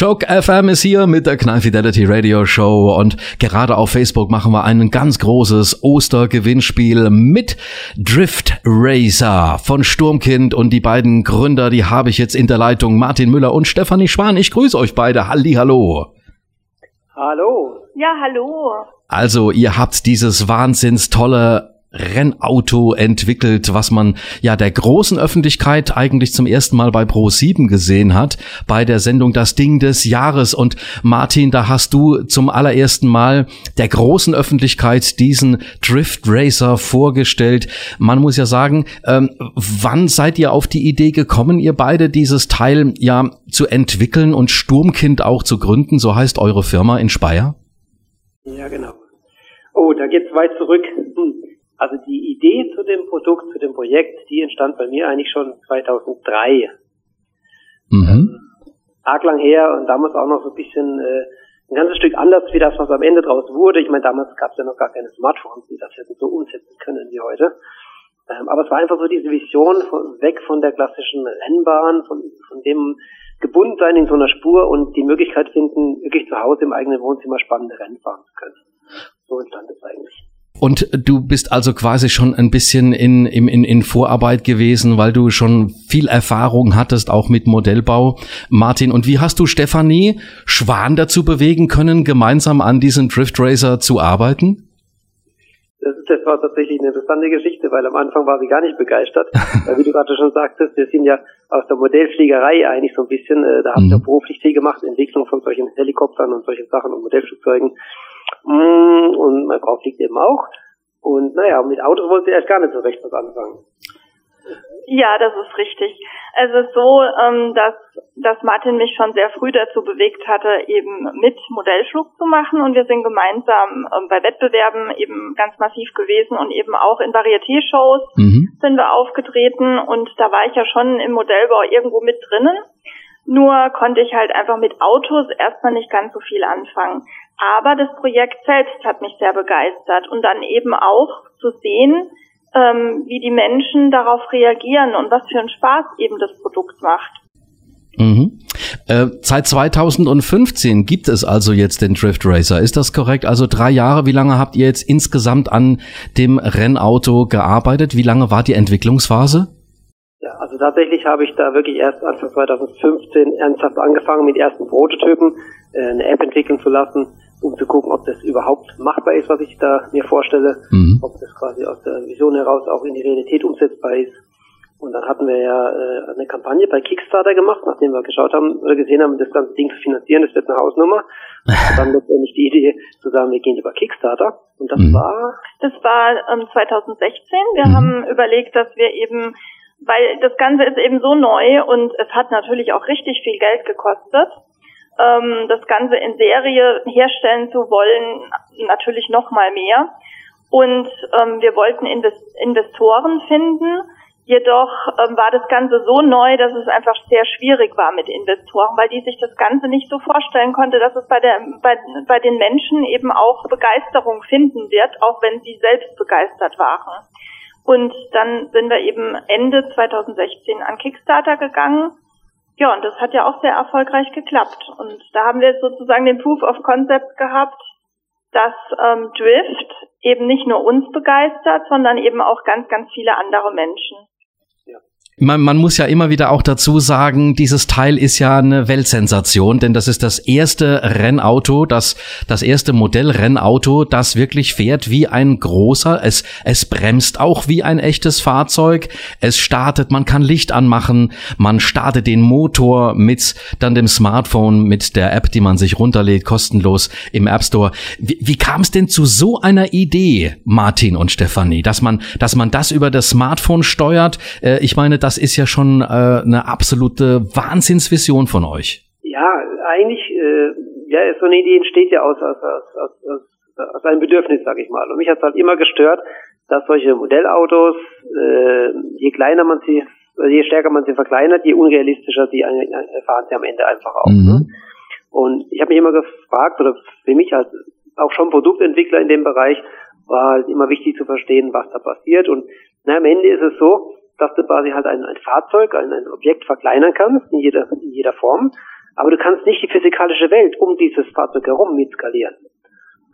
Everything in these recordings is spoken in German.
Choke FM ist hier mit der Knall Fidelity Radio Show und gerade auf Facebook machen wir ein ganz großes Ostergewinnspiel mit Drift Racer von Sturmkind und die beiden Gründer, die habe ich jetzt in der Leitung, Martin Müller und Stefanie Schwan. Ich grüße euch beide. Halli, hallo. Hallo. Ja, hallo. Also, ihr habt dieses wahnsinns tolle Rennauto entwickelt, was man ja der großen Öffentlichkeit eigentlich zum ersten Mal bei Pro7 gesehen hat, bei der Sendung Das Ding des Jahres. Und Martin, da hast du zum allerersten Mal der großen Öffentlichkeit diesen Drift Racer vorgestellt. Man muss ja sagen, ähm, wann seid ihr auf die Idee gekommen, ihr beide dieses Teil ja zu entwickeln und Sturmkind auch zu gründen? So heißt eure Firma in Speyer? Ja, genau. Oh, da geht's weit zurück. Also die Idee zu dem Produkt, zu dem Projekt, die entstand bei mir eigentlich schon 2003. Mhm. Arg lang her und damals auch noch so ein bisschen äh, ein ganzes Stück anders wie das, was am Ende draus wurde. Ich meine, damals gab es ja noch gar keine Smartphones, die das hätten so umsetzen können wie heute. Ähm, aber es war einfach so diese Vision von, weg von der klassischen Rennbahn, von, von dem Gebundensein in so einer Spur und die Möglichkeit finden, wirklich zu Hause im eigenen Wohnzimmer spannende Rennen fahren zu können. So entstand es eigentlich. Und du bist also quasi schon ein bisschen in, in, in Vorarbeit gewesen, weil du schon viel Erfahrung hattest, auch mit Modellbau. Martin, und wie hast du Stefanie Schwan dazu bewegen können, gemeinsam an diesem Drift Racer zu arbeiten? Das, das war tatsächlich eine interessante Geschichte, weil am Anfang war sie gar nicht begeistert. weil, wie du gerade schon sagtest, wir sind ja aus der Modellfliegerei eigentlich so ein bisschen, äh, da haben wir mhm. beruflich viel gemacht, Entwicklung von solchen Helikoptern und solchen Sachen und Modellflugzeugen. Mm, und meine Frau fliegt eben auch. Und naja, mit Autos wollte sie erst gar nicht so recht was anfangen. Ja, das ist richtig. Es ist so, ähm, dass, dass Martin mich schon sehr früh dazu bewegt hatte, eben mit Modellflug zu machen und wir sind gemeinsam ähm, bei Wettbewerben eben ganz massiv gewesen und eben auch in Varieté-Shows mhm. sind wir aufgetreten und da war ich ja schon im Modellbau irgendwo mit drinnen. Nur konnte ich halt einfach mit Autos erstmal nicht ganz so viel anfangen. Aber das Projekt selbst hat mich sehr begeistert und dann eben auch zu sehen, ähm, wie die Menschen darauf reagieren und was für einen Spaß eben das Produkt macht. Mhm. Äh, seit 2015 gibt es also jetzt den Drift Racer. Ist das korrekt? Also drei Jahre. Wie lange habt ihr jetzt insgesamt an dem Rennauto gearbeitet? Wie lange war die Entwicklungsphase? Ja, also tatsächlich habe ich da wirklich erst Anfang 2015 ernsthaft angefangen mit ersten Prototypen, äh, eine App entwickeln zu lassen um zu gucken, ob das überhaupt machbar ist, was ich da mir vorstelle, mhm. ob das quasi aus der Vision heraus auch in die Realität umsetzbar ist. Und dann hatten wir ja äh, eine Kampagne bei Kickstarter gemacht, nachdem wir geschaut haben oder gesehen haben, das ganze Ding zu finanzieren, das wird eine Hausnummer. Und dann letztendlich die Idee zu sagen, wir gehen über Kickstarter. Und das mhm. war? Das war ähm, 2016. Wir mhm. haben überlegt, dass wir eben, weil das Ganze ist eben so neu und es hat natürlich auch richtig viel Geld gekostet ähm, das Ganze in Serie herstellen zu wollen, natürlich noch mal mehr. Und ähm, wir wollten Invest Investoren finden. Jedoch ähm, war das Ganze so neu, dass es einfach sehr schwierig war mit Investoren, weil die sich das Ganze nicht so vorstellen konnte, dass es bei, der, bei, bei den Menschen eben auch Begeisterung finden wird, auch wenn sie selbst begeistert waren. Und dann sind wir eben Ende 2016 an Kickstarter gegangen ja, und das hat ja auch sehr erfolgreich geklappt. Und da haben wir sozusagen den Proof of Concept gehabt, dass ähm, Drift eben nicht nur uns begeistert, sondern eben auch ganz, ganz viele andere Menschen man, man muss ja immer wieder auch dazu sagen, dieses Teil ist ja eine Weltsensation, denn das ist das erste Rennauto, das, das erste Modellrennauto, das wirklich fährt wie ein großer. Es, es bremst auch wie ein echtes Fahrzeug. Es startet, man kann Licht anmachen, man startet den Motor mit dann dem Smartphone, mit der App, die man sich runterlädt, kostenlos im App Store. Wie, wie kam es denn zu so einer Idee, Martin und Stefanie, dass man, dass man das über das Smartphone steuert? Äh, ich meine, das ist ja schon äh, eine absolute Wahnsinnsvision von euch. Ja, eigentlich, äh, ja, so eine Idee entsteht ja aus, aus, aus, aus, aus einem Bedürfnis, sag ich mal. Und mich hat es halt immer gestört, dass solche Modellautos, äh, je kleiner man sie, je stärker man sie verkleinert, je unrealistischer sie fahren sie am Ende einfach auch. Mhm. Ne? Und ich habe mich immer gefragt, oder für mich als auch schon Produktentwickler in dem Bereich, war halt immer wichtig zu verstehen, was da passiert. Und na, am Ende ist es so, dass du quasi halt ein, ein Fahrzeug, ein, ein Objekt verkleinern kannst, in jeder, in jeder Form. Aber du kannst nicht die physikalische Welt um dieses Fahrzeug herum mitskalieren.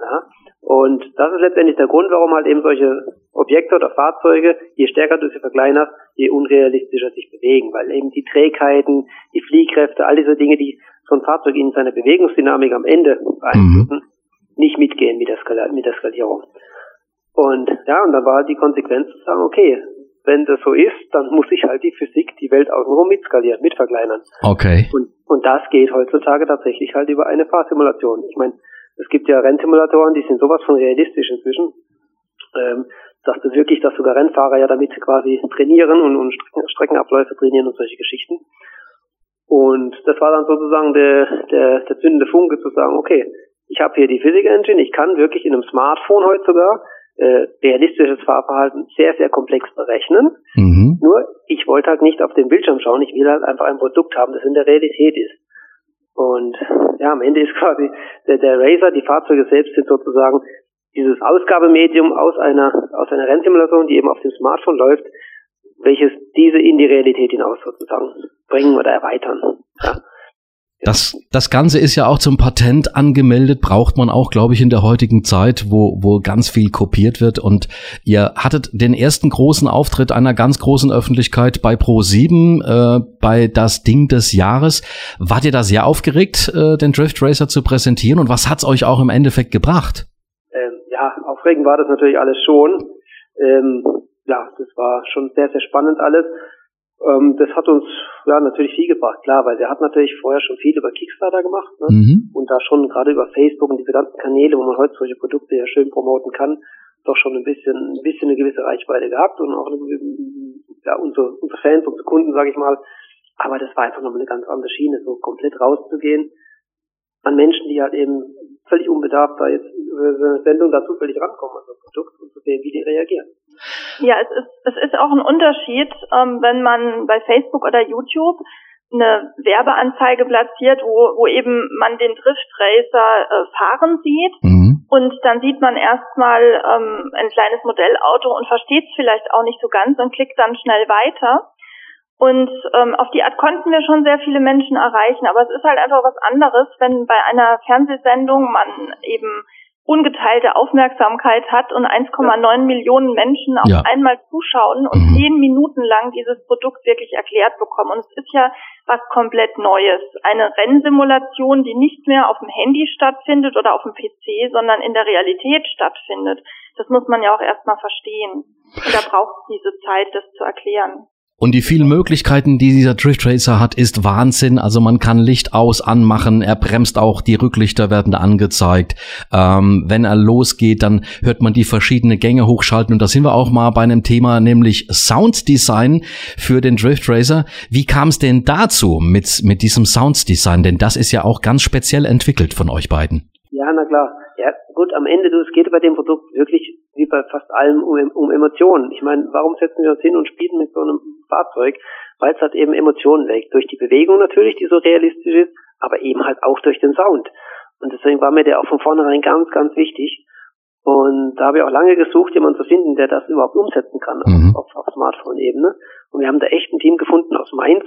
Ja? Und das ist letztendlich der Grund, warum halt eben solche Objekte oder Fahrzeuge, je stärker du sie verkleinerst, je unrealistischer sich bewegen, weil eben die Trägheiten, die Fliehkräfte, all diese Dinge, die so ein Fahrzeug in seiner Bewegungsdynamik am Ende beeinflussen, mhm. nicht mitgehen mit der, mit der Skalierung. Und ja, und dann war halt die Konsequenz zu sagen, okay, wenn das so ist, dann muss ich halt die Physik, die Welt außenrum mitskalieren, mitverkleinern. Okay. Und, und das geht heutzutage tatsächlich halt über eine Fahrsimulation. Ich meine, es gibt ja Rennsimulatoren, die sind sowas von realistisch inzwischen, ähm, dass du wirklich, dass sogar Rennfahrer ja damit quasi trainieren und, und Strecken, Streckenabläufe trainieren und solche Geschichten. Und das war dann sozusagen der, der, der zündende Funke zu sagen, okay, ich habe hier die Physik-Engine, ich kann wirklich in einem Smartphone heute sogar äh, realistisches Fahrverhalten sehr, sehr komplex berechnen. Mhm. Nur, ich wollte halt nicht auf den Bildschirm schauen, ich will halt einfach ein Produkt haben, das in der Realität ist. Und ja, am Ende ist quasi der, der Racer, die Fahrzeuge selbst sind sozusagen dieses Ausgabemedium aus einer, aus einer Rennsimulation, die eben auf dem Smartphone läuft, welches diese in die Realität hinaus sozusagen bringen oder erweitern. Ja. Das, das Ganze ist ja auch zum Patent angemeldet, braucht man auch, glaube ich, in der heutigen Zeit, wo, wo ganz viel kopiert wird. Und ihr hattet den ersten großen Auftritt einer ganz großen Öffentlichkeit bei Pro7, äh, bei das Ding des Jahres. Wart ihr da sehr aufgeregt, äh, den Drift Racer zu präsentieren? Und was hat's euch auch im Endeffekt gebracht? Ähm, ja, aufregend war das natürlich alles schon. Ähm, ja, das war schon sehr, sehr spannend alles. Ähm, das hat uns ja natürlich viel gebracht, klar, weil wir hatten natürlich vorher schon viel über Kickstarter gemacht ne? mhm. und da schon gerade über Facebook und diese ganzen Kanäle, wo man heute solche Produkte ja schön promoten kann, doch schon ein bisschen, ein bisschen eine gewisse Reichweite gehabt und auch eine, ja, unsere, unsere Fans, unsere Kunden, sage ich mal. Aber das war einfach nochmal eine ganz andere Schiene, so komplett rauszugehen an Menschen, die halt eben völlig unbedarft da jetzt über eine Sendung da zufällig rankommen an das Produkt und zu sehen, wie die reagieren. Ja, es ist, es ist auch ein Unterschied, ähm, wenn man bei Facebook oder YouTube eine Werbeanzeige platziert, wo, wo eben man den Drift Racer äh, fahren sieht mhm. und dann sieht man erstmal ähm, ein kleines Modellauto und versteht es vielleicht auch nicht so ganz und klickt dann schnell weiter. Und ähm, auf die Art konnten wir schon sehr viele Menschen erreichen, aber es ist halt einfach was anderes, wenn bei einer Fernsehsendung man eben ungeteilte Aufmerksamkeit hat und 1,9 Millionen Menschen auf ja. einmal zuschauen und mhm. zehn Minuten lang dieses Produkt wirklich erklärt bekommen. Und es ist ja was komplett Neues. Eine Rennsimulation, die nicht mehr auf dem Handy stattfindet oder auf dem PC, sondern in der Realität stattfindet. Das muss man ja auch erstmal verstehen. Und da braucht es diese Zeit, das zu erklären. Und die vielen Möglichkeiten, die dieser Drift Racer hat, ist Wahnsinn. Also man kann Licht aus anmachen, er bremst auch, die Rücklichter werden angezeigt. Ähm, wenn er losgeht, dann hört man die verschiedenen Gänge hochschalten. Und da sind wir auch mal bei einem Thema, nämlich Sounddesign für den Drift Racer. Wie kam es denn dazu mit, mit diesem Sounddesign? Denn das ist ja auch ganz speziell entwickelt von euch beiden. Ja, na klar. Ja, gut, am Ende, du, es geht bei dem Produkt wirklich bei fast allem um, um Emotionen. Ich meine, warum setzen wir uns hin und spielen mit so einem Fahrzeug? Weil es halt eben Emotionen weckt. Durch die Bewegung natürlich, die so realistisch ist, aber eben halt auch durch den Sound. Und deswegen war mir der auch von vornherein ganz, ganz wichtig. Und da habe ich auch lange gesucht, jemanden zu finden, der das überhaupt umsetzen kann mhm. auf, auf Smartphone-Ebene. Und wir haben da echt ein Team gefunden aus Mainz,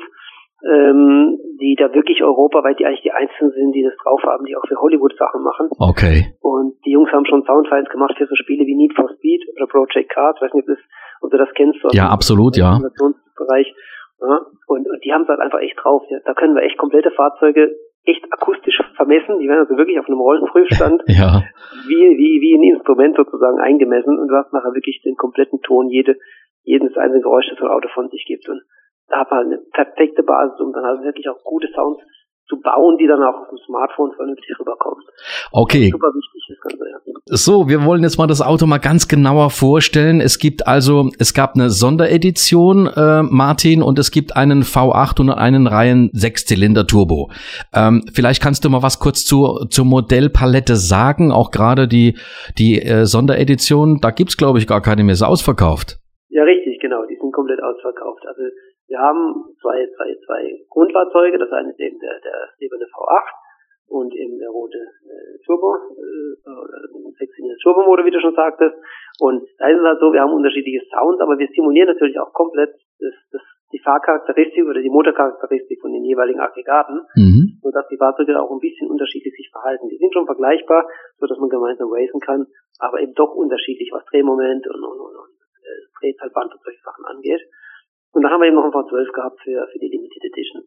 ähm, die da wirklich europaweit die eigentlich die Einzigen sind, die das drauf haben, die auch für Hollywood Sachen machen. Okay. Und die Jungs haben schon Soundfiles gemacht für so Spiele wie Need for Speed oder Project Cars, ich weiß nicht, ob, das, ob du das kennst. Ja, absolut, ja. Bereich. Ja, und, und die haben es halt einfach echt drauf. Ja. Da können wir echt komplette Fahrzeuge echt akustisch vermessen. Die werden also wirklich auf einem Rollenprüfstand ja. wie, wie, wie ein Instrument sozusagen eingemessen und du hast nachher wirklich den kompletten Ton, jede, jedes einzelne Geräusch, das so ein Auto von sich gibt. Und da hat man eine perfekte Basis, um dann halt wirklich auch gute Sounds zu bauen, die dann auch auf dem Smartphone vernünftig rüberkommen. Okay. Super wichtig, das Ganze, ja. So, wir wollen jetzt mal das Auto mal ganz genauer vorstellen. Es gibt also, es gab eine Sonderedition, äh, Martin, und es gibt einen V8 und einen Reihen Sechszylinder Turbo. Ähm, vielleicht kannst du mal was kurz zur, zur Modellpalette sagen, auch gerade die, die äh, Sonderedition, da gibt's glaube ich gar keine mehr, ist ausverkauft. Ja, richtig, genau, die sind komplett ausverkauft. Also wir haben zwei, zwei, zwei Grundfahrzeuge, das eine ist eben der, der silberne V8 und eben der rote äh, Turbo, äh, oder 16 Turbo-Motor, wie du schon sagtest. Und da ist es halt so, wir haben unterschiedliche Sounds, aber wir simulieren natürlich auch komplett das, das, die Fahrcharakteristik oder die Motorcharakteristik von den jeweiligen Aggregaten, mhm. sodass die Fahrzeuge auch ein bisschen unterschiedlich sich verhalten. Die sind schon vergleichbar, so dass man gemeinsam racen kann, aber eben doch unterschiedlich, was Drehmoment und, und, und, und äh, Drehzahlband und solche Sachen angeht. Und da haben wir eben noch ein V12 gehabt für, für die Limited Edition.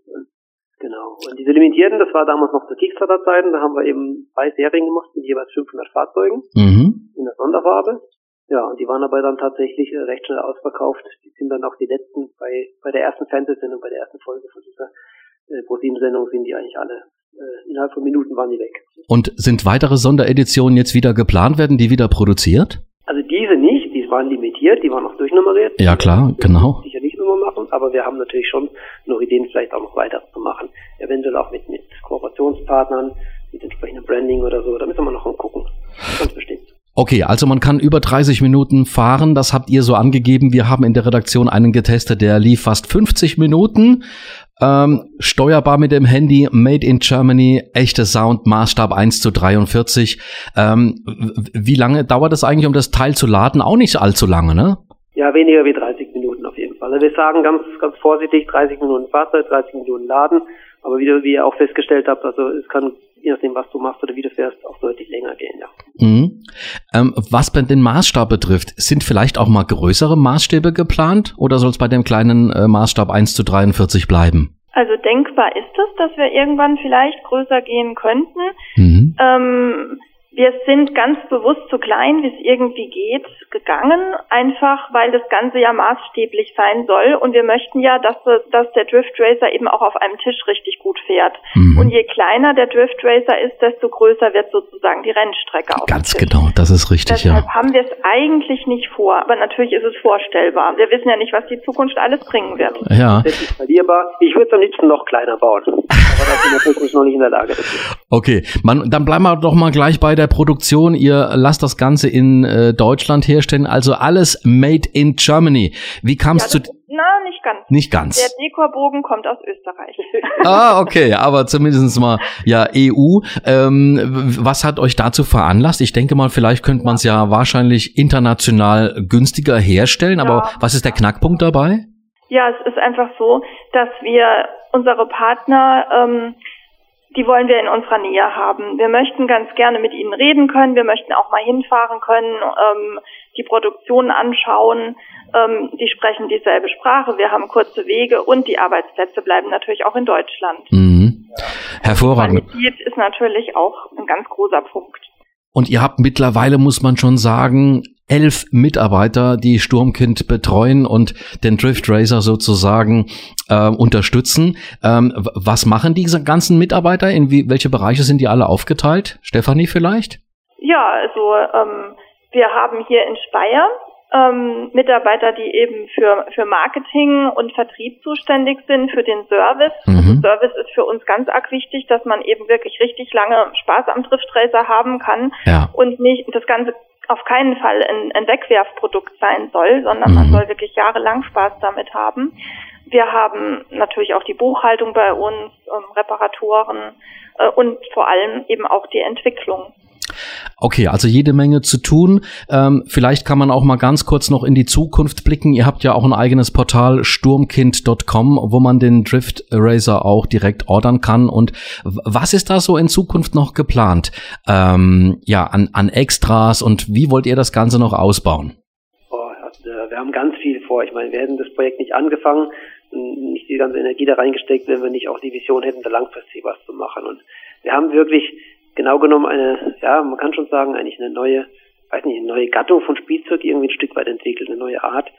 Genau. Und diese limitierten, das war damals noch zu Kickstarter-Zeiten, da haben wir eben zwei Serien gemacht mit jeweils 500 Fahrzeugen mhm. in der Sonderfarbe. Ja, und die waren aber dann tatsächlich äh, recht schnell ausverkauft. Die sind dann auch die letzten, bei, bei der ersten Fernsehsendung, bei der ersten Folge von dieser äh, ProSieben-Sendung sind die eigentlich alle, äh, innerhalb von Minuten waren die weg. Und sind weitere Sondereditionen jetzt wieder geplant, werden die wieder produziert? Also diese nicht, die waren limitiert, die waren auch durchnummeriert. Ja klar, genau. Immer machen, aber wir haben natürlich schon noch Ideen, vielleicht auch noch weiter zu machen. Eventuell auch mit, mit Kooperationspartnern, mit entsprechendem Branding oder so. Da müssen wir noch gucken. Ganz bestimmt. Okay, also man kann über 30 Minuten fahren, das habt ihr so angegeben. Wir haben in der Redaktion einen getestet, der lief fast 50 Minuten. Ähm, steuerbar mit dem Handy, made in Germany, echte Sound, Maßstab 1 zu 43. Ähm, wie lange dauert es eigentlich, um das Teil zu laden? Auch nicht allzu lange, ne? Ja, weniger wie 30 Minuten auf jeden Fall. Also wir sagen ganz, ganz vorsichtig 30 Minuten Fahrzeit, 30 Minuten Laden. Aber wie, du, wie ihr auch festgestellt habt, also es kann, je nachdem, was du machst oder wie du fährst, auch deutlich länger gehen, ja. Mhm. Ähm, was bei den Maßstab betrifft, sind vielleicht auch mal größere Maßstäbe geplant oder soll es bei dem kleinen äh, Maßstab 1 zu 43 bleiben? Also denkbar ist es, dass wir irgendwann vielleicht größer gehen könnten. Mhm. Ähm, wir sind ganz bewusst so klein, wie es irgendwie geht, gegangen, einfach weil das Ganze ja maßstäblich sein soll. Und wir möchten ja, dass, dass der Drift Racer eben auch auf einem Tisch richtig gut fährt. Mhm. Und je kleiner der Drift Racer ist, desto größer wird sozusagen die Rennstrecke. Auf ganz genau, das ist richtig, Deshalb ja. haben wir es eigentlich nicht vor, aber natürlich ist es vorstellbar. Wir wissen ja nicht, was die Zukunft alles bringen wird. Ja. Das ist skalierbar. Ich würde es am liebsten noch kleiner bauen. Aber da sind wir noch nicht in der Lage dazu. Okay, man, dann bleiben wir doch mal gleich bei der der Produktion. Ihr lasst das Ganze in äh, Deutschland herstellen, also alles made in Germany. Wie kam es ja, zu... Na, nicht ganz. Nicht ganz. Der Dekorbogen kommt aus Österreich. ah, okay, aber zumindest mal ja EU. Ähm, was hat euch dazu veranlasst? Ich denke mal, vielleicht könnte man es ja wahrscheinlich international günstiger herstellen, ja. aber was ist der Knackpunkt dabei? Ja, es ist einfach so, dass wir unsere Partner ähm, die wollen wir in unserer Nähe haben. Wir möchten ganz gerne mit ihnen reden können. Wir möchten auch mal hinfahren können, ähm, die Produktion anschauen. Ähm, die sprechen dieselbe Sprache. Wir haben kurze Wege und die Arbeitsplätze bleiben natürlich auch in Deutschland. Mhm. Hervorragend. Qualität ist natürlich auch ein ganz großer Punkt. Und ihr habt mittlerweile, muss man schon sagen, elf Mitarbeiter, die Sturmkind betreuen und den Drift Racer sozusagen äh, unterstützen. Ähm, was machen diese ganzen Mitarbeiter? In wie, welche Bereiche sind die alle aufgeteilt? Stefanie vielleicht? Ja, also ähm, wir haben hier in Speyer ähm, Mitarbeiter, die eben für, für Marketing und Vertrieb zuständig sind, für den Service. Mhm. Also Service ist für uns ganz arg wichtig, dass man eben wirklich richtig lange Spaß am Driftracer haben kann ja. und nicht das Ganze auf keinen Fall ein, ein Wegwerfprodukt sein soll, sondern mhm. man soll wirklich jahrelang Spaß damit haben. Wir haben natürlich auch die Buchhaltung bei uns, ähm, Reparaturen äh, und vor allem eben auch die Entwicklung. Okay, also jede Menge zu tun. Ähm, vielleicht kann man auch mal ganz kurz noch in die Zukunft blicken. Ihr habt ja auch ein eigenes Portal sturmkind.com, wo man den Drift Eraser auch direkt ordern kann. Und was ist da so in Zukunft noch geplant? Ähm, ja, an, an Extras und wie wollt ihr das Ganze noch ausbauen? Oh, wir haben ganz viel vor. Ich meine, wir hätten das Projekt nicht angefangen, nicht die ganze Energie da reingesteckt, wenn wir nicht auch die Vision hätten, da langfristig was zu machen. Und wir haben wirklich genau genommen eine, ja, man kann schon sagen, eigentlich eine neue, weiß nicht, eine neue Gattung von Spielzeug irgendwie ein Stück weit entwickelt, eine neue Art.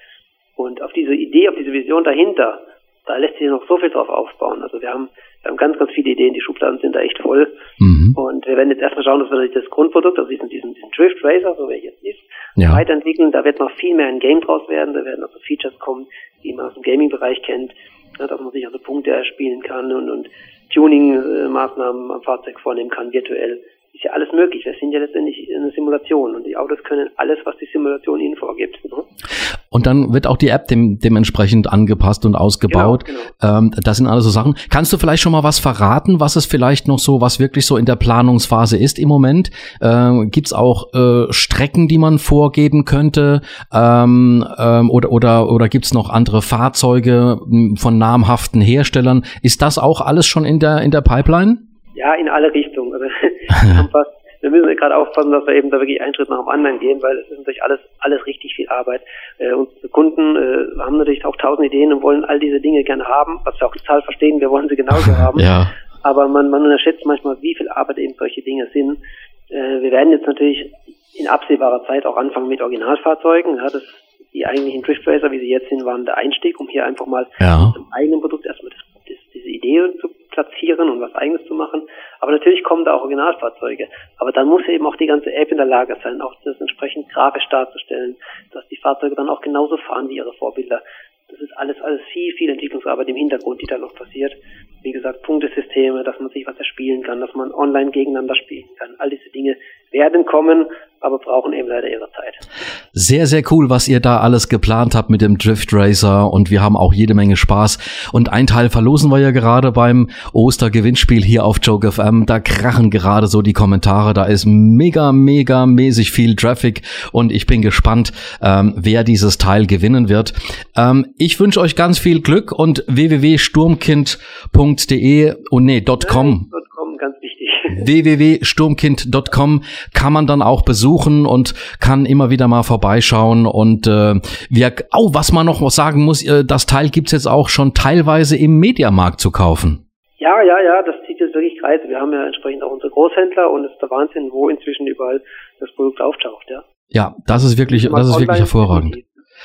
Und auf diese Idee, auf diese Vision dahinter, da lässt sich noch so viel drauf aufbauen. Also wir haben, wir haben ganz, ganz viele Ideen, die Schubladen sind da echt voll. Mhm. Und wir werden jetzt erstmal schauen, dass wir das Grundprodukt, also diesen, diesen, diesen Drift Racer, so wie er jetzt ist, ja. weiterentwickeln. Da wird noch viel mehr ein Game draus werden. Da werden also Features kommen, die man aus dem Gaming-Bereich kennt, ja, dass man sich also Punkte erspielen kann und, und Tuning-Maßnahmen am Fahrzeug vornehmen kann, virtuell. Ist ja alles möglich. Wir sind ja letztendlich eine Simulation und die Autos können alles, was die Simulation ihnen vorgibt. Ne? Und dann wird auch die App dem, dementsprechend angepasst und ausgebaut. Genau, genau. Ähm, das sind alles so Sachen. Kannst du vielleicht schon mal was verraten, was es vielleicht noch so, was wirklich so in der Planungsphase ist im Moment? Ähm, Gibt es auch äh, Strecken, die man vorgeben könnte? Ähm, ähm, oder oder, oder gibt es noch andere Fahrzeuge von namhaften Herstellern? Ist das auch alles schon in der, in der Pipeline? Ja, in alle Richtungen. Also, wir haben fast wir müssen gerade aufpassen, dass wir eben da wirklich einen Schritt nach dem anderen gehen, weil es ist natürlich alles, alles richtig viel Arbeit. Äh, unsere Kunden äh, haben natürlich auch tausend Ideen und wollen all diese Dinge gerne haben, was wir auch total verstehen, wir wollen sie genauso haben. ja. Aber man, man unterschätzt manchmal, wie viel Arbeit eben solche Dinge sind. Äh, wir werden jetzt natürlich in absehbarer Zeit auch anfangen mit Originalfahrzeugen. Ja, das, die eigentlichen Drift Racer, wie sie jetzt sind, waren der Einstieg, um hier einfach mal ja. zum eigenen Produkt erstmal das, diese Idee zu platzieren und was eigenes zu machen. Aber natürlich kommen da auch Originalfahrzeuge. Aber dann muss eben auch die ganze App in der Lage sein, auch das entsprechend grafisch darzustellen, dass die Fahrzeuge dann auch genauso fahren wie ihre Vorbilder. Das ist alles, alles viel, viel Entwicklungsarbeit im Hintergrund, die da noch passiert. Wie gesagt, Punktesysteme, dass man sich was erspielen kann, dass man online gegeneinander spielen kann. All diese Dinge werden kommen, aber brauchen eben leider ihre Zeit. Sehr, sehr cool, was ihr da alles geplant habt mit dem Drift Racer und wir haben auch jede Menge Spaß. Und ein Teil verlosen wir ja gerade beim Ostergewinnspiel hier auf Joke FM. Da krachen gerade so die Kommentare. Da ist mega, mega mäßig viel Traffic und ich bin gespannt, ähm, wer dieses Teil gewinnen wird. Ähm, ich wünsche euch ganz viel Glück und www.sturmkind.de und nee, .com www.sturmkind.com kann man dann auch besuchen und kann immer wieder mal vorbeischauen. Und äh, wir, oh, was man noch sagen muss, äh, das Teil gibt's jetzt auch schon teilweise im Mediamarkt zu kaufen. Ja, ja, ja, das zieht jetzt wirklich Kreise. Wir haben ja entsprechend auch unsere Großhändler und es ist der Wahnsinn, wo inzwischen überall das Produkt auftaucht, ja. Ja, das ist wirklich, das ist wirklich hervorragend.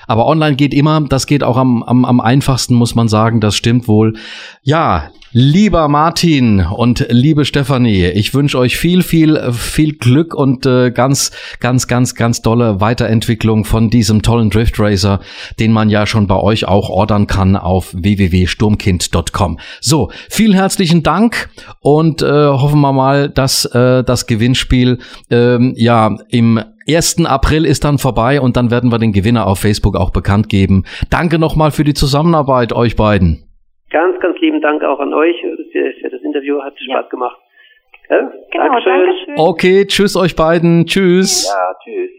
Aber online geht immer, das geht auch am, am, am einfachsten, muss man sagen, das stimmt wohl. Ja, lieber Martin und liebe Stefanie, ich wünsche euch viel, viel, viel Glück und äh, ganz, ganz, ganz, ganz tolle Weiterentwicklung von diesem tollen Drift Racer, den man ja schon bei euch auch ordern kann auf www.sturmkind.com. So, vielen herzlichen Dank und äh, hoffen wir mal, dass äh, das Gewinnspiel ähm, ja im 1. April ist dann vorbei und dann werden wir den Gewinner auf Facebook auch bekannt geben. Danke nochmal für die Zusammenarbeit, euch beiden. Ganz, ganz lieben Dank auch an euch für das Interview. Hat Spaß ja. gemacht. Ja? Genau, Dankeschön. Dankeschön. Okay, tschüss euch beiden. Tschüss. Ja, tschüss.